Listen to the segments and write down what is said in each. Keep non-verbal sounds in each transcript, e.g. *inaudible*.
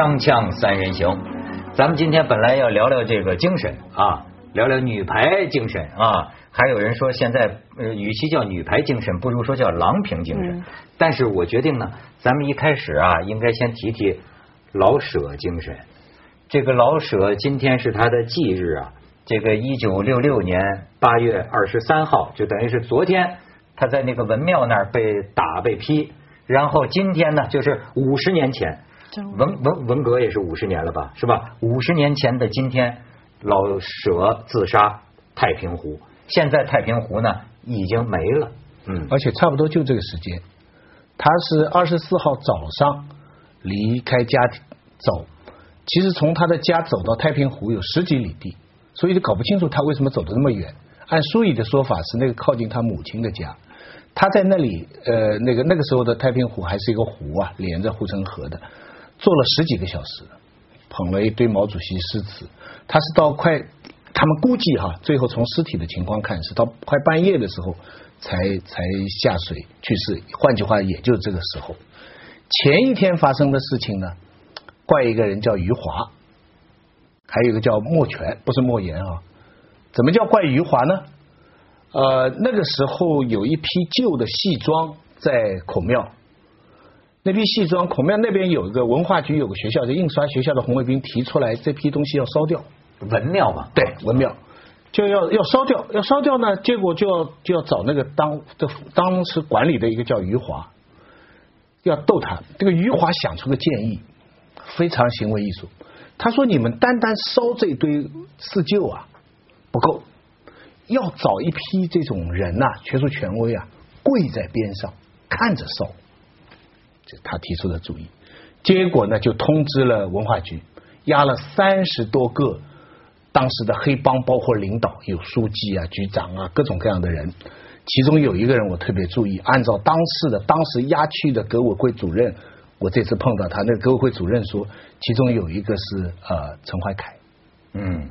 锵锵三人行，咱们今天本来要聊聊这个精神啊，聊聊女排精神啊。还有人说现在呃，与其叫女排精神，不如说叫郎平精神。但是我决定呢，咱们一开始啊，应该先提提老舍精神。这个老舍今天是他的忌日啊，这个一九六六年八月二十三号，就等于是昨天他在那个文庙那儿被打被批，然后今天呢就是五十年前。文文文革也是五十年了吧，是吧？五十年前的今天，老舍自杀太平湖。现在太平湖呢已经没了，嗯，而且差不多就这个时间，他是二十四号早上离开家走，其实从他的家走到太平湖有十几里地，所以就搞不清楚他为什么走的那么远。按书里的说法是那个靠近他母亲的家，他在那里呃那个那个时候的太平湖还是一个湖啊，连着护城河的。坐了十几个小时，捧了一堆毛主席诗词。他是到快，他们估计哈，最后从尸体的情况看，是到快半夜的时候才才下水去世。换句话，也就这个时候。前一天发生的事情呢，怪一个人叫余华，还有一个叫莫全，不是莫言啊。怎么叫怪余华呢？呃，那个时候有一批旧的戏装在孔庙。那批戏装，孔庙那边有一个文化局，有个学校，就印刷学校的红卫兵提出来，这批东西要烧掉。文庙嘛，对，文庙就要要烧掉，要烧掉呢，结果就要就要找那个当的当时管理的一个叫余华，要逗他。这个余华想出个建议，非常行为艺术。他说：“你们单单烧这堆四旧啊不够，要找一批这种人呐，学术权威啊，跪在边上看着烧。”他提出的主意，结果呢就通知了文化局，押了三十多个当时的黑帮，包括领导，有书记啊、局长啊，各种各样的人。其中有一个人我特别注意，按照当时的当时押去的革委会主任，我这次碰到他，那个革委会主任说，其中有一个是呃陈怀凯。嗯，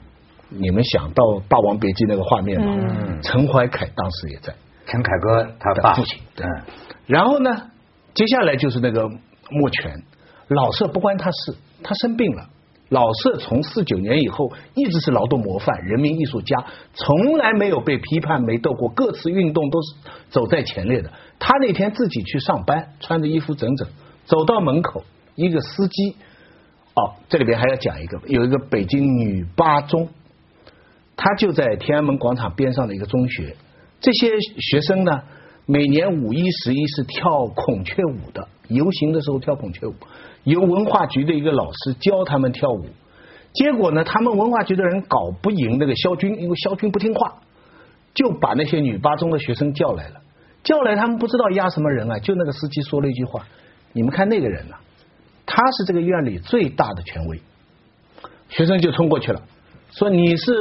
你们想到《霸王别姬》那个画面吗？嗯，陈怀凯当时也在，陈凯歌他爸父亲。嗯，然后呢？接下来就是那个莫权，老舍不关他事，他生病了。老舍从四九年以后一直是劳动模范、人民艺术家，从来没有被批判、没斗过，各次运动都是走在前列的。他那天自己去上班，穿着衣服整整，走到门口，一个司机，哦，这里边还要讲一个，有一个北京女八中，他就在天安门广场边上的一个中学，这些学生呢。每年五一、十一是跳孔雀舞的，游行的时候跳孔雀舞，由文化局的一个老师教他们跳舞。结果呢，他们文化局的人搞不赢那个肖军，因为肖军不听话，就把那些女八中的学生叫来了。叫来他们不知道压什么人啊，就那个司机说了一句话：“你们看那个人呐，他是这个院里最大的权威。”学生就冲过去了，说：“你是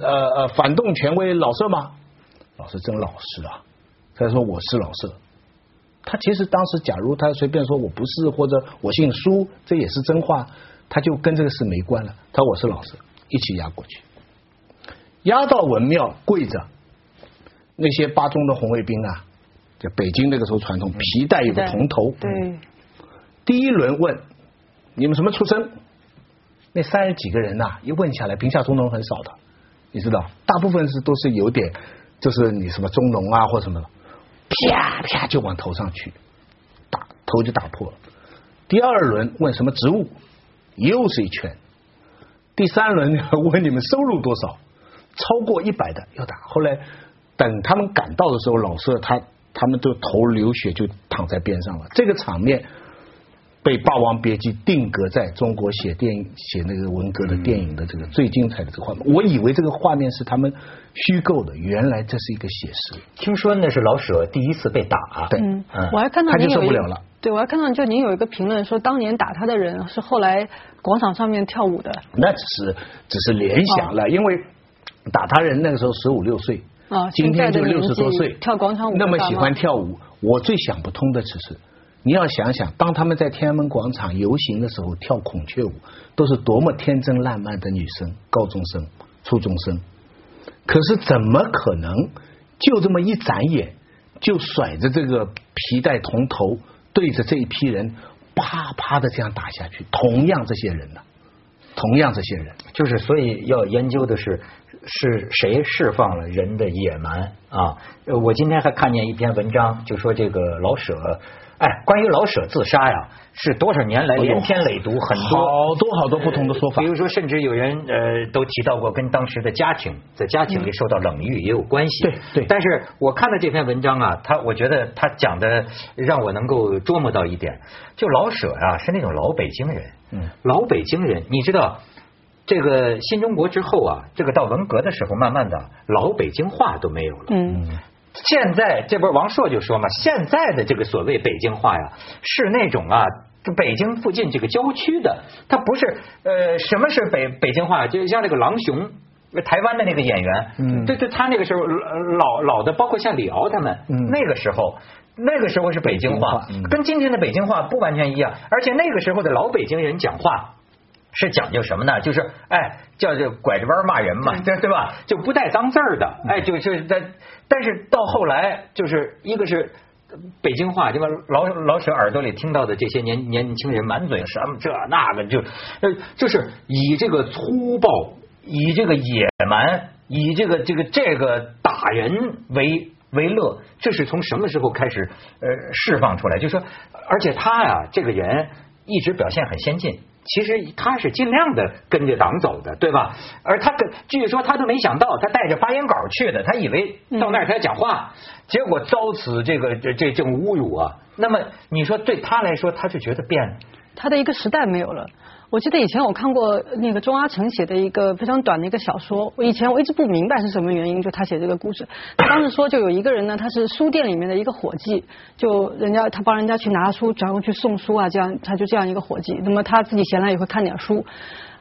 呃呃反动权威老师吗？”老师真老实啊。他说我是老舍，他其实当时假如他随便说我不是或者我姓苏，这也是真话，他就跟这个事没关了。他说我是老舍，一起押过去，押到文庙跪着，那些八中的红卫兵啊，就北京那个时候传统，皮带有个铜头，对，第一轮问你们什么出身？那三十几个人呐，一问下来，贫下中农很少的，你知道，大部分是都是有点，就是你什么中农啊或什么的。啪啪就往头上去，打头就打破了。第二轮问什么职务，又是一拳。第三轮问你们收入多少，超过一百的要打。后来等他们赶到的时候，老师他他们都头流血，就躺在边上了。这个场面。被《霸王别姬》定格在中国写电影、写那个文革的电影的这个最精彩的这个画面，我以为这个画面是他们虚构的，原来这是一个写实。听说那是老舍第一次被打，对，嗯我还看到他就受不了了。对，我还看到就您有一个评论说，当年打他的人是后来广场上面跳舞的。那只是只是联想了，因为打他人那个时候十五六岁，啊，今天就六十多岁，跳广场舞那么喜欢跳舞。我最想不通的只是。你要想想，当他们在天安门广场游行的时候跳孔雀舞，都是多么天真烂漫的女生，高中生、初中生。可是怎么可能就这么一眨眼，就甩着这个皮带铜头，对着这一批人啪啪的这样打下去。同样这些人呢，同样这些人，就是所以要研究的是是谁释放了人的野蛮啊？我今天还看见一篇文章，就说这个老舍，哎，关于老舍自杀呀，是多少年来连篇累牍，很多好多好多不同的说法比。如说，甚至有人呃都提到过跟当时的家庭在家庭里受到冷遇也有关系。对对但是我看了这篇文章啊，他我觉得他讲的让我能够琢磨到一点，就老舍啊是那种老北京人，嗯，老北京人，你知道。这个新中国之后啊，这个到文革的时候，慢慢的老北京话都没有了。嗯，现在这不是王朔就说嘛，现在的这个所谓北京话呀，是那种啊，北京附近这个郊区的，它不是呃，什么是北北京话？就像那个郎雄。台湾的那个演员，嗯对对，他那个时候呃老老的，包括像李敖他们，嗯那个时候，那个时候是北京话，北京话嗯跟今天的北京话不完全一样，而且那个时候的老北京人讲话。是讲究什么呢？就是哎，叫这拐着弯骂人嘛，对对吧？就不带脏字儿的，哎，就就是在，但是到后来，就是一个是北京话，对吧？老老舍耳朵里听到的这些年年轻人满嘴什么这那个，就呃，就是以这个粗暴，以这个野蛮，以这个这个这个打人为为乐，这是从什么时候开始呃释放出来？就说，而且他呀，这个人一直表现很先进。其实他是尽量的跟着党走的，对吧？而他跟据说他都没想到，他带着发言稿去的，他以为到那儿他要讲话，结果遭此这个这这种侮辱啊。那么你说对他来说，他就觉得变了他的一个时代没有了。我记得以前我看过那个钟阿成写的一个非常短的一个小说，我以前我一直不明白是什么原因，就他写这个故事。他当时说，就有一个人呢，他是书店里面的一个伙计，就人家他帮人家去拿书，然后去送书啊，这样他就这样一个伙计。那么他自己闲来也会看点书。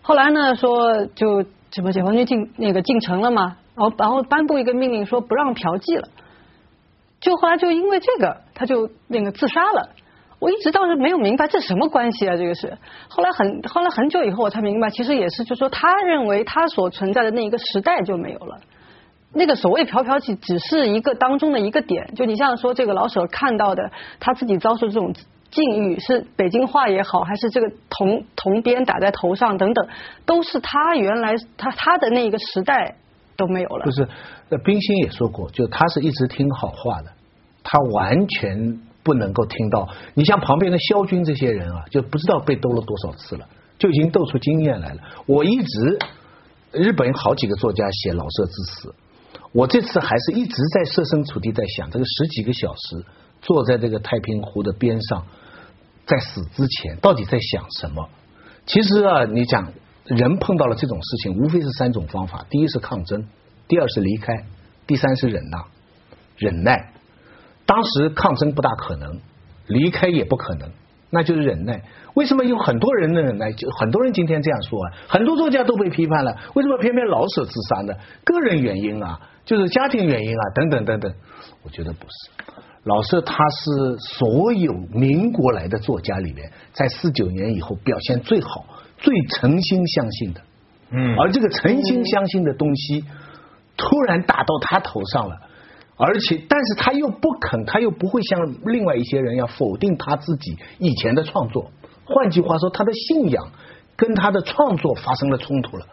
后来呢，说就什么解放军进那个进城了嘛，然后然后颁布一个命令说不让嫖妓了。就后来就因为这个，他就那个自杀了。我一直倒是没有明白这什么关系啊，这个是。后来很后来很久以后我才明白，其实也是就说他认为他所存在的那一个时代就没有了。那个所谓嫖嫖妓只是一个当中的一个点，就你像说这个老舍看到的他自己遭受这种境遇，是北京话也好，还是这个铜铜鞭打在头上等等，都是他原来他他的那一个时代都没有了不。是，冰心也说过，就他是一直听好话的，他完全不能够听到。你像旁边的萧军这些人啊，就不知道被斗了多少次了，就已经斗出经验来了。我一直，日本好几个作家写老舍之死，我这次还是一直在设身处地在想，这个十几个小时坐在这个太平湖的边上，在死之前到底在想什么？其实啊，你讲人碰到了这种事情，无非是三种方法：第一是抗争，第二是离开，第三是忍耐、忍耐。当时抗争不大可能，离开也不可能，那就是忍耐。为什么有很多人的忍耐？就很多人今天这样说啊，很多作家都被批判了，为什么偏偏老舍自杀呢？个人原因啊，就是家庭原因啊，等等等等。我觉得不是。老舍他是所有民国来的作家里面，在四九年以后表现最好、最诚心相信的。嗯而这个诚心相信的东西，突然打到他头上了，而且，但是他又不肯，他又不会像另外一些人要否定他自己以前的创作。换句话说，他的信仰跟他的创作发生了冲突了。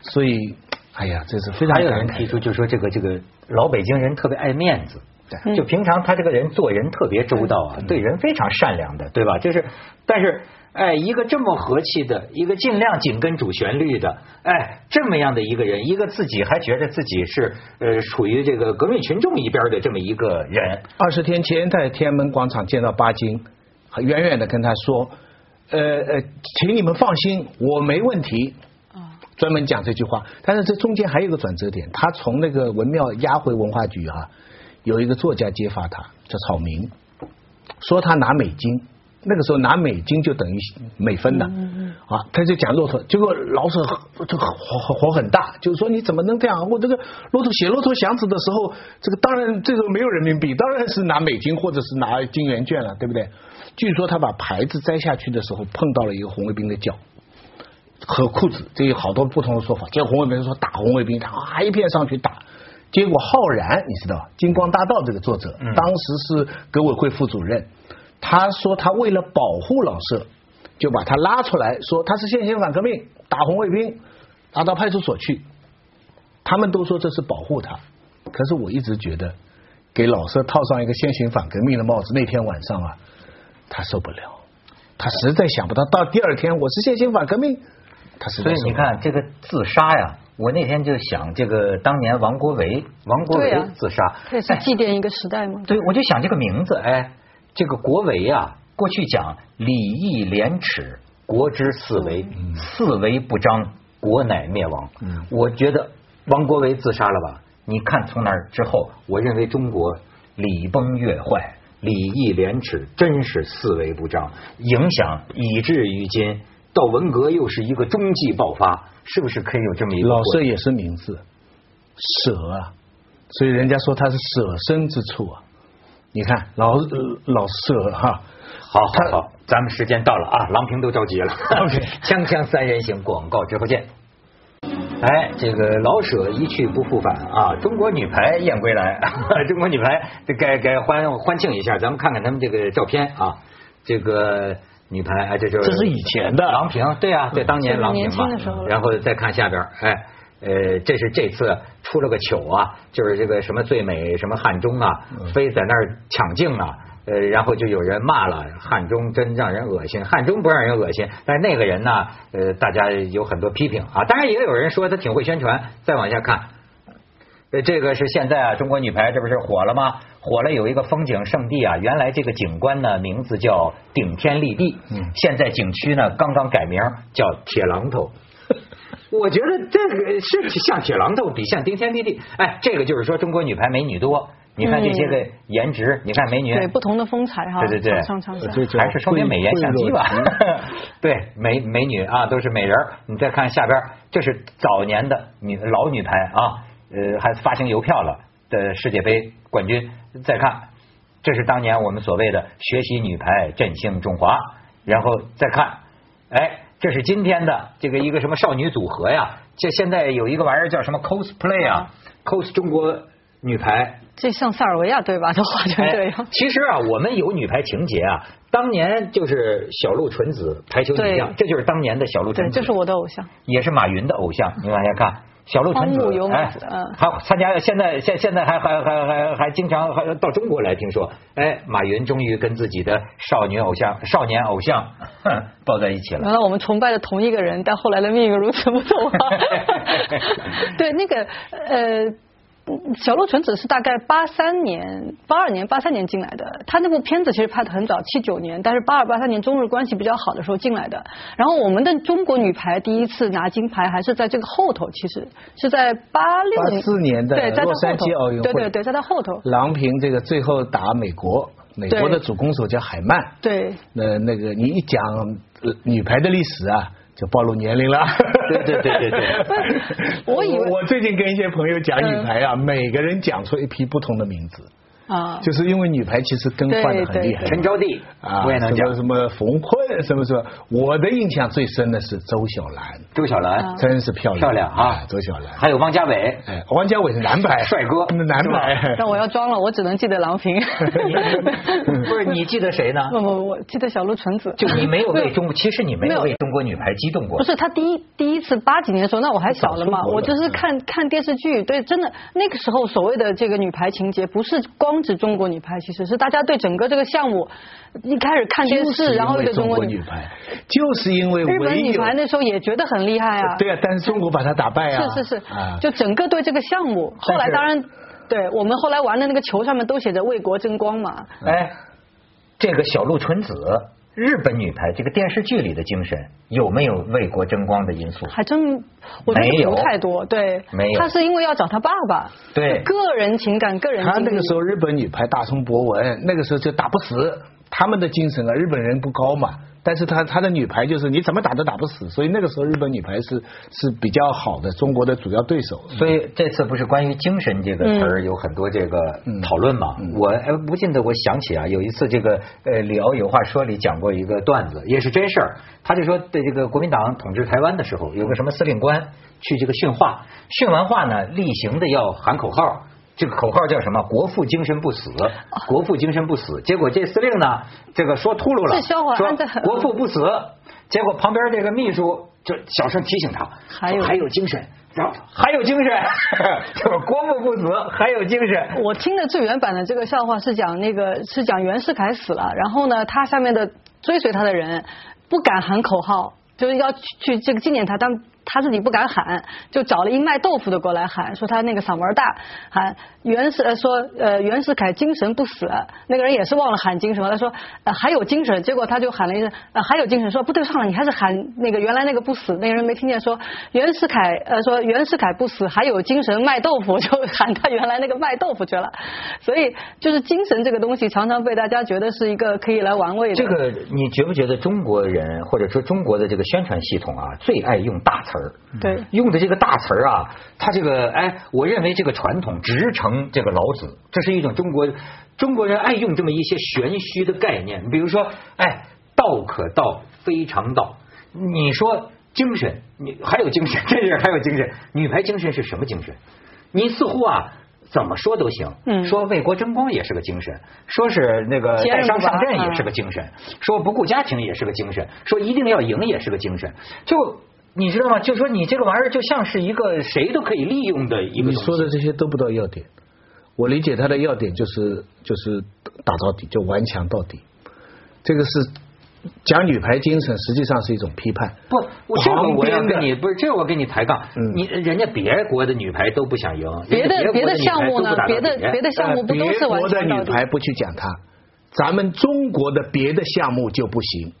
所以，哎呀，这是非常还有人提出，就说这个这个老北京人特别爱面子。嗯就平常他这个人做人特别周到啊，对人非常善良的，对吧？就是，但是，哎，一个这么和气的，一个尽量紧跟主旋律的，哎，这么样的一个人，一个自己还觉得自己是呃处于这个革命群众一边的这么一个人，二十天前在天安门广场见到巴金，远远的跟他说：“呃呃，请你们放心，我没问题。”专门讲这句话，但是这中间还有一个转折点，他从那个文庙押回文化局啊，有一个作家揭发他，叫草民，说他拿美金，那个时候拿美金就等于美分的，啊，他就讲骆驼，结果老舍这个火火火很大，就是说你怎么能这样？我这个骆驼写骆驼祥子的时候，这个当然这时候没有人民币，当然是拿美金或者是拿金圆券了，对不对？据说他把牌子摘下去的时候碰到了一个红卫兵的脚。和裤子，这有好多不同的说法。结果红卫兵说打红卫兵，他啊一片上去打。结果浩然，你知道《金光大道》这个作者，当时是革委会副主任，他他说他为了保护老舍，就把他拉出来说他是现行反革命，打红卫兵，拉到派出所去。他们都说这是保护他，可是我一直觉得给老舍套上一个现行反革命的帽子，那天晚上啊，他受不了，他实在想不到，到第二天我是现行反革命，他实在所以受不了你看这个自杀呀，我那天就想这个当年王国维，王国维自杀，这也是祭奠一个时代吗。对，我就想这个名字，哎，这个国维啊，过去讲礼义廉耻，国之四维，四维不张，国乃灭亡。嗯我觉得王国维自杀了吧？你看从那儿之后，我认为中国礼崩乐坏，礼义廉耻真是四维不张，影响以至于今，到文革又是一个中继爆发，是不是可以有这么一个老？舍也是名字，舍啊，所以人家说他是舍身之处啊。你看老呃老舍哈，好好好，咱们时间到了啊，郎平都着急了。OK *laughs* 锵锵三人行，广告之后见。哎，这个老舍一去不复返啊！中国女排燕归来，*laughs* 中国女排这该该欢欢庆一下，咱们看看他们这个照片啊。这个女排，哎，这就是这是以前的郎平，对啊，对，当年郎平年轻的时候嘛。然后再看下边，哎，呃，这是这次出了个糗啊，就是这个什么最美什么汉中啊，非在那儿抢镜啊。呃，然后就有人骂了汉中，真让人恶心。汉中不让人恶心，但是那个人呢，呃，大家有很多批评啊。当然也有人说他挺会宣传。再往下看，呃，这个是现在啊，中国女排这不是火了吗？火了，有一个风景胜地啊，原来这个景观呢名字叫顶天立地，嗯现在景区呢刚刚改名叫铁榔头。*laughs* 我觉得这个是像铁榔头，比像顶天立地。哎，这个就是说中国女排美女多，你看这些个颜值，你看美女，对不同的风采哈，对对对还是说明美颜相机吧？*laughs* 对，美美女啊，都是美人。你再看下边，这是早年的女老女排啊，呃，还发行邮票了的世界杯冠军。再看，这是当年我们所谓的学习女排振兴中华。然后再看，哎，这是今天的这个一个什么少女组合呀？这现在有一个玩意儿叫什么 cosplay 啊，cos 中国女排。这像塞尔维亚对吧？就画成这哎样。其实啊，我们有女排情节啊。当年就是小鹿纯子排球女将，对这就是当年的小鹿对，纯子，这是我的偶像。也是马云的偶像。你往下看，小鹿纯子，哎嗯，还参加现在现现在还还还还还经常还到中国来，听说，哎，马云终于跟自己的少女偶像、少年偶像 *laughs* 抱在一起了。原来我们崇拜的同一个人，但后来的命运如此不同啊！*laughs* 对，那个呃。小鹿纯子是大概八三年、八二年、八三年进来的。他那部片子其实拍的很早，七九年，但是八二、八三年中日关系比较好的时候进来的。然后我们的中国女排第一次拿金牌还是在这个后头，其实是在八六年、84年的洛杉矶奥运会对对对，在他后头，郎平这个最后打美国，美国的主攻手叫海曼。对，那那个你一讲呃女排的历史啊，就暴露年龄了。对对对对对。*laughs* 我以为我最近跟一些朋友讲女排啊，每个人讲出一批不同的名字，啊，就是因为女排其实更换的很厉害。陈招娣啊，什么什么冯坤，什么什么，我的印象最深的是周小兰，周小兰。啊。真是漂亮。漂亮啊。哎周小兰，还有汪家伟，哎，王家伟是男排，帅哥。男排。但 *laughs* 我要装了，我只能记得郎平。*laughs* 不是你记得谁呢？不不，我记得小鹿纯子。就你没有为中国，*laughs* 其实你没有为中国女排激动过。不。是他第一第一次八几年的时候，那我还小了嘛我就是看看电视剧，对，真的那个时候所谓的这个女排情节，不是光指中国女排，其实是大家对整个这个项目一开始看电视，然后对为中国女排，就是因为日本女排那时候也觉得很厉害啊，对啊，但是中国把她打败啊，是是是。啊，就整个对这个项目，后来当然。对我们后来玩的那个球上面都写着为国争光嘛，哎，这个小鹿纯子，日本女排这个电视剧里的精神有没有为国争光的因素？还真我觉没有得不太多。对，没有他是因为要找他爸爸，对个人情感、个人他。那个时候日本女排大松博文，那个时候就打不死，他们的精神啊，日本人不高嘛。但是他他的女排就是你怎么打都打不死，所以那个时候日本女排是是比较好的中国的主要对手。所以这次不是关于精神这个词儿有很多这个讨论嘛？我哎不禁的我想起啊，有一次这个呃李敖有话说里讲过一个段子，也是真事儿。他就说对这个国民党统治台湾的时候，有个什么司令官去这个训话，训完话呢，例行的要喊口号。这个口号叫什么？国父精神不死，国父精神不死。结果这司令呢，这个说秃噜了，说国父不死。结果旁边这个秘书就小声提醒他，还有还有精神，然后还有精神，*laughs* 就是国父不死，还有精神。我听的最原版的这个笑话是讲那个是讲袁世凯死了，然后呢，他下面的追随他的人不敢喊口号，就是要去这个纪念他，但。他自己不敢喊，就找了一卖豆腐的过来喊，说他那个嗓门大，喊袁世说呃袁世凯精神不死，那个人也是忘了喊精神，他说呃还有精神，结果他就喊了一声还有精神，说不对，算了，你还是喊那个原来那个不死，那个人没听见，说袁世凯呃说袁世凯不死还有精神卖豆腐，*laughs* 就喊他原来那个卖豆腐去了，所以就是精神这个东西常常被大家觉得是一个可以来玩味的。这个你觉不觉得中国人或者说中国的这个宣传系统啊最爱用大词？词儿，对，用的这个大词儿啊，他这个哎，我认为这个传统直承这个老子，这是一种中国中国人爱用这么一些玄虚的概念，比如说哎，道可道非常道，你说精神，你还有精神，这是还有精神，女排精神是什么精神？你似乎啊。怎么说都行，说为国争光也是个精神，说是那个带伤上阵也是个精神，说不顾家庭也是个精神，说一定要赢也是个精神，就。你知道吗？就说你这个玩意儿就像是一个谁都可以利用的一个。你说的这些都不到要点，我理解他的要点就是就是打到底，就顽强到底。这个是讲女排精神，实际上是一种批判。不，这个我要跟你不是，这个我跟你抬杠。你人家别国的女排都不想赢，别的别的项目呢？别的别的项目不都是顽强到底？别国的女排不去讲它，咱们中国的别的项目就不行。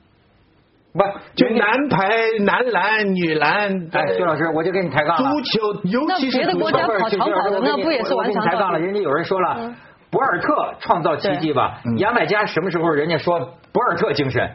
不，就男排、男篮、女篮。哎，徐老师，我就跟你抬杠足球，尤其是别的国家跑长跑的，那不也是完全抬杠了？人家有人说了，博尔特创造奇迹吧？牙买加什么时候人家说博尔特精神，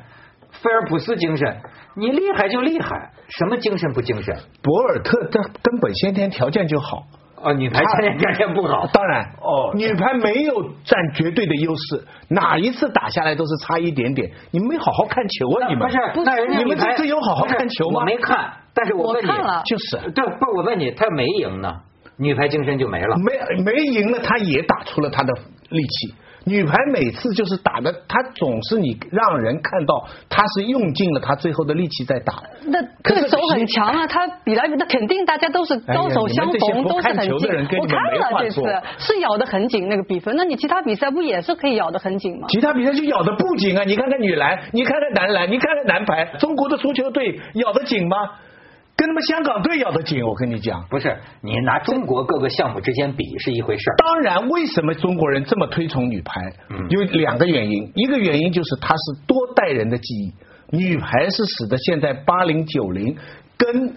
菲尔普斯精神？你厉害就厉害，什么精神不精神？博尔特他根本先天条件就好。哦，女排今天条件不好，当然哦，女排没有占绝对的优势，哪一次打下来都是差一点点。你没好好看球啊，你们不是？那人家你们这次有好好看球吗？我没看，但是我问你，就是对，不是我问你，他没赢呢，女排精神就没了，没没赢了，他也打出了他的力气。女排每次就是打的，她总是你让人看到她是用尽了她最后的力气在打。那对手很强啊，她比来那肯定大家都是高手相逢，都是很近。我看了这次是咬得很紧那个比分，那你其他比赛不也是可以咬得很紧吗？其他比赛就咬得不紧啊！你看看女篮，你看看男篮，你看看男排，中国的足球队咬得紧吗？跟他们香港队咬得紧，我跟你讲，不是你拿中国各个项目之间比是一回事儿。当然，为什么中国人这么推崇女排？有两个原因，一个原因就是它是多代人的记忆，女排是使得现在八零九零跟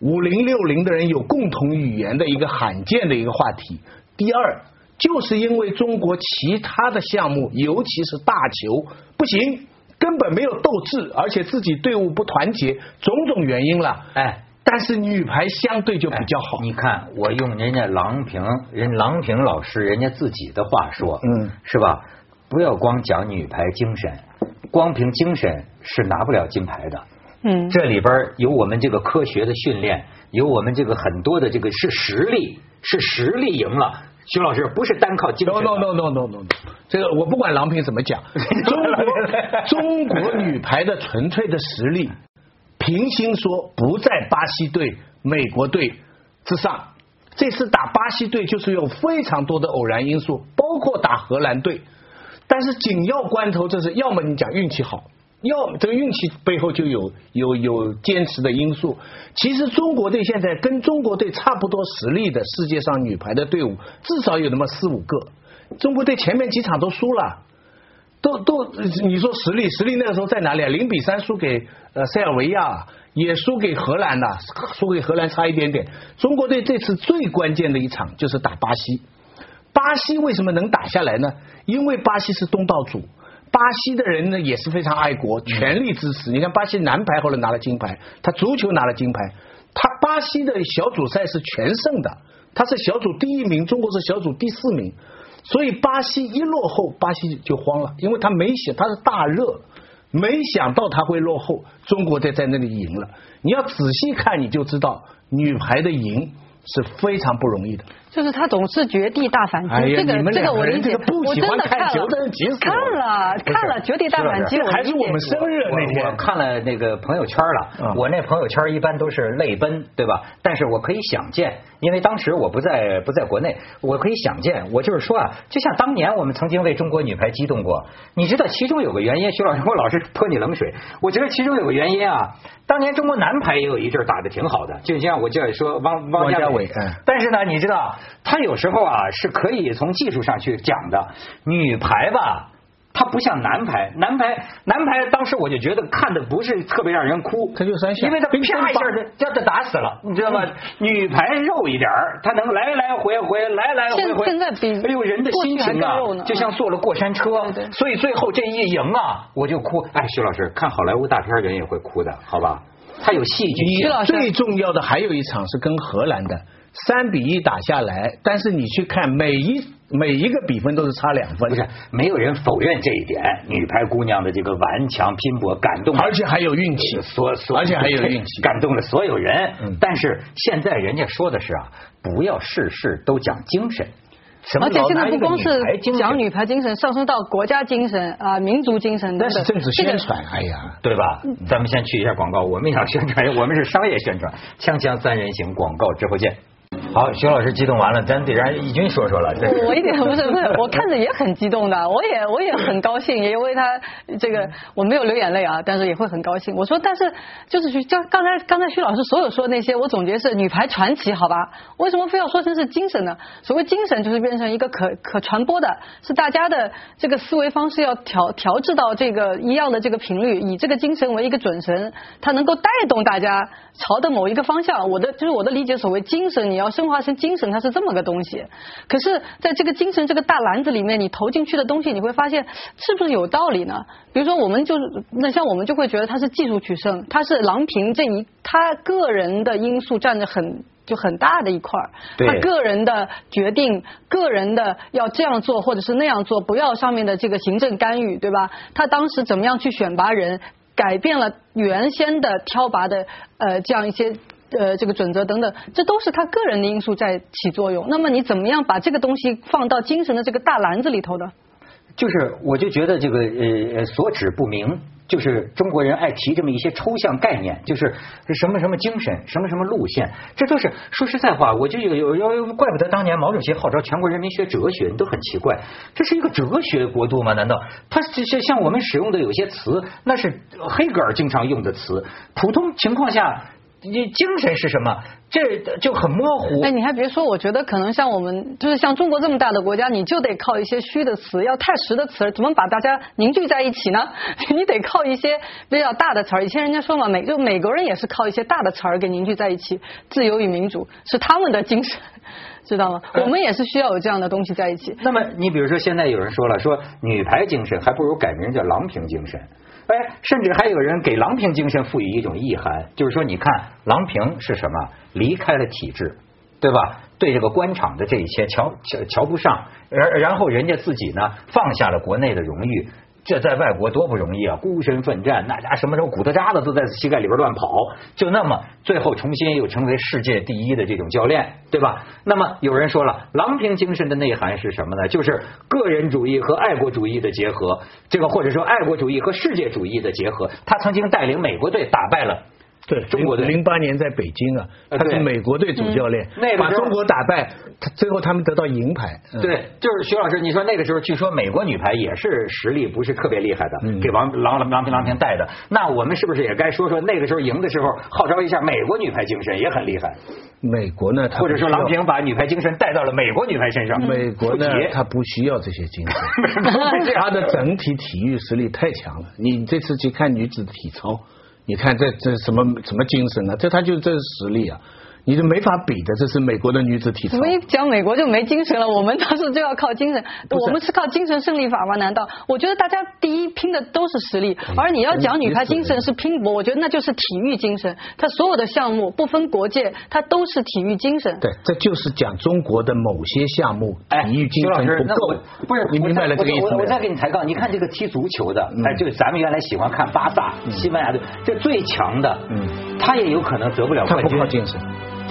五零六零的人有共同语言的一个罕见的一个话题。第二，就是因为中国其他的项目，尤其是大球不行。根本没有斗志，而且自己队伍不团结，种种原因了。哎，但是女排相对就比较好。你看，我用人家郎平，人郎平老师人家自己的话说，嗯，是吧？不要光讲女排精神，光凭精神是拿不了金牌的。嗯，这里边有我们这个科学的训练，有我们这个很多的这个是实力，是实力赢了。徐老师不是单靠精神。no no no no no no，这个我不管郎平怎么讲，*laughs* 中国中国女排的纯粹的实力，平心说不在巴西队、美国队之上。这次打巴西队就是有非常多的偶然因素，包括打荷兰队，但是紧要关头，这是要么你讲运气好。要这个运气背后就有有有坚持的因素。其实中国队现在跟中国队差不多实力的世界上女排的队伍，至少有那么四五个。中国队前面几场都输了，都都你说实力实力那个时候在哪里啊？零比三输给呃塞尔维亚，也输给荷兰了，输给荷兰差一点点。中国队这次最关键的一场就是打巴西。巴西为什么能打下来呢？因为巴西是东道主。巴西的人呢也是非常爱国，全力支持。你看巴西男排后来拿了金牌，他足球拿了金牌，他巴西的小组赛是全胜的，他是小组第一名，中国是小组第四名，所以巴西一落后，巴西就慌了，因为他没想他是大热，没想到他会落后，中国队在那里赢了。你要仔细看，你就知道女排的赢是非常不容易的。就是他总是绝地大反击，这个这个我理解。我真的看了，看了看了绝地大反击，还是我们生日那天，我看了那个朋友圈了。我那朋友圈一般都是泪奔，对吧？但是我可以想见，因为当时我不在不在国内，我可以想见。我就是说啊，就像当年我们曾经为中国女排激动过，你知道其中有个原因，徐老师，我老是泼你冷水。我觉得其中有个原因啊，当年中国男排也有一阵打的挺好的，就像我这样说汪汪家伟，但是呢，你知道。他有时候啊是可以从技术上去讲的，女排吧，它不像男排，男排男排当时我就觉得看的不是特别让人哭，他就三因为他啪一下就将他打死了，你知道吗？女排肉一点儿，他能来来回回来来回回，现在比哎呦人的心情啊，就像坐了过山车，所以最后这一赢啊，我就哭。哎，徐老师看好莱坞大片人也会哭的，好吧？他有戏剧性。最重要的还有一场是跟荷兰的。三比一打下来，但是你去看每一每一个比分都是差两分，不是没有人否认这一点。女排姑娘的这个顽强拼搏，感动，而且还有运气，所所而且还有运气，感动了所有人。但是现在人家说的是啊，不要事事都讲精神。而且现在不光是讲女排精神，上升到国家精神啊、民族精神那是政治宣传，哎呀，对吧？咱们先去一下广告，我们要宣传，我们是商业宣传，锵锵三人行，广告之后见。好，徐老师激动完了，咱得让义军说说了。我一点不是不是，*laughs* 我看着也很激动的，我也我也很高兴，也为他这个我没有流眼泪啊，但是也会很高兴。我说，但是就是去就刚才刚才徐老师所有说的那些，我总结是女排传奇，好吧？为什么非要说成是精神呢？所谓精神，就是变成一个可可传播的，是大家的这个思维方式要调调制到这个一样的这个频率，以这个精神为一个准绳，它能够带动大家朝的某一个方向。我的就是我的理解，所谓精神，你要升华成精神，它是这么个东西。可是，在这个精神这个大篮子里面，你投进去的东西，你会发现是不是有道理呢？比如说，我们就是那像我们就会觉得它是技术取胜，它是郎平这一他个人的因素占着很就很大的一块儿，他个人的决定，个人的要这样做或者是那样做，不要上面的这个行政干预，对吧？他当时怎么样去选拔人，改变了原先的挑拔的呃这样一些。呃，这个准则等等，这都是他个人的因素在起作用。那么你怎么样把这个东西放到精神的这个大篮子里头呢？就是，我就觉得这个呃所指不明，就是中国人爱提这么一些抽象概念，就是什么什么精神，什么什么路线，这都是说实在话，我就有有有，怪不得当年毛主席号召全国人民学哲学，你都很奇怪，这是一个哲学国度吗？难道他像像我们使用的有些词，那是黑格尔经常用的词，普通情况下。你精神是什么？这就很模糊。哎，你还别说，我觉得可能像我们，就是像中国这么大的国家，你就得靠一些虚的词，要太实的词，怎么把大家凝聚在一起呢？*laughs* 你得靠一些比较大的词儿。以前人家说嘛，美就美国人也是靠一些大的词儿给凝聚在一起，自由与民主是他们的精神，知道吗？我们也是需要有这样的东西在一起。那么，你比如说，现在有人说了，说女排精神还不如改名叫郎平精神。哎，甚至还有人给郎平精神赋予一种意涵，就是说，你看郎平是什么？离开了体制，对吧？对这个官场的这一切瞧瞧瞧不上，然然后人家自己呢放下了国内的荣誉。这在外国多不容易啊！孤身奋战，那家什么时候骨头渣子都在膝盖里边乱跑，就那么最后重新又成为世界第一的这种教练，对吧？那么有人说了，郎平精神的内涵是什么呢？就是个人主义和爱国主义的结合，这个或者说爱国主义和世界主义的结合。他曾经带领美国队打败了。对，中国队零八年在北京啊，他是美国队主教练，那把中国打败，他最后他们得到银牌。对，就是徐老师，你说那个时候，据说美国女排也是实力不是特别厉害的，给王郎郎平郎平带的。那我们是不是也该说说那个时候赢的时候，号召一下美国女排精神也很厉害？美国呢，或者说郎平把女排精神带到了美国女排身上。美国呢，他不需要这些精神，*laughs* 他的整体体育实力太强了。你这次去看女子体操。你看这这什么什么精神呢？这他就是这是实力啊！你是没法比的，这是美国的女子体操。怎么一讲美国就没精神了？我们当时就要靠精神，我们是靠精神胜利法吗？难道？我觉得大家第一拼的都是实力，而你要讲女排精神是拼搏，我觉得那就是体育精神。它所有的项目不分国界，它都是体育精神。对，这就是讲中国的某些项目体育精神不够。不是，你明白了这个意思我再给你抬杠，你看这个踢足球的，哎，就咱们原来喜欢看巴萨、西班牙队，这最强的，嗯，他也有可能得不了冠军。他不靠精神。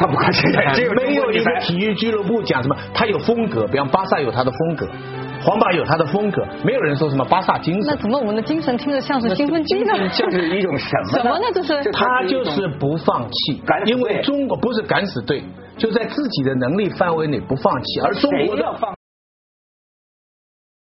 他不看现在，只有没有一个体育俱乐部讲什么，他有风格，比方巴萨有他的风格，皇马有他的风格，没有人说什么巴萨精神。那怎么我们的精神听着像是兴奋剂呢？像是一种什么？什么呢？这是他就是不放弃因为中国不是敢死队，就在自己的能力范围内不放弃，而中国的放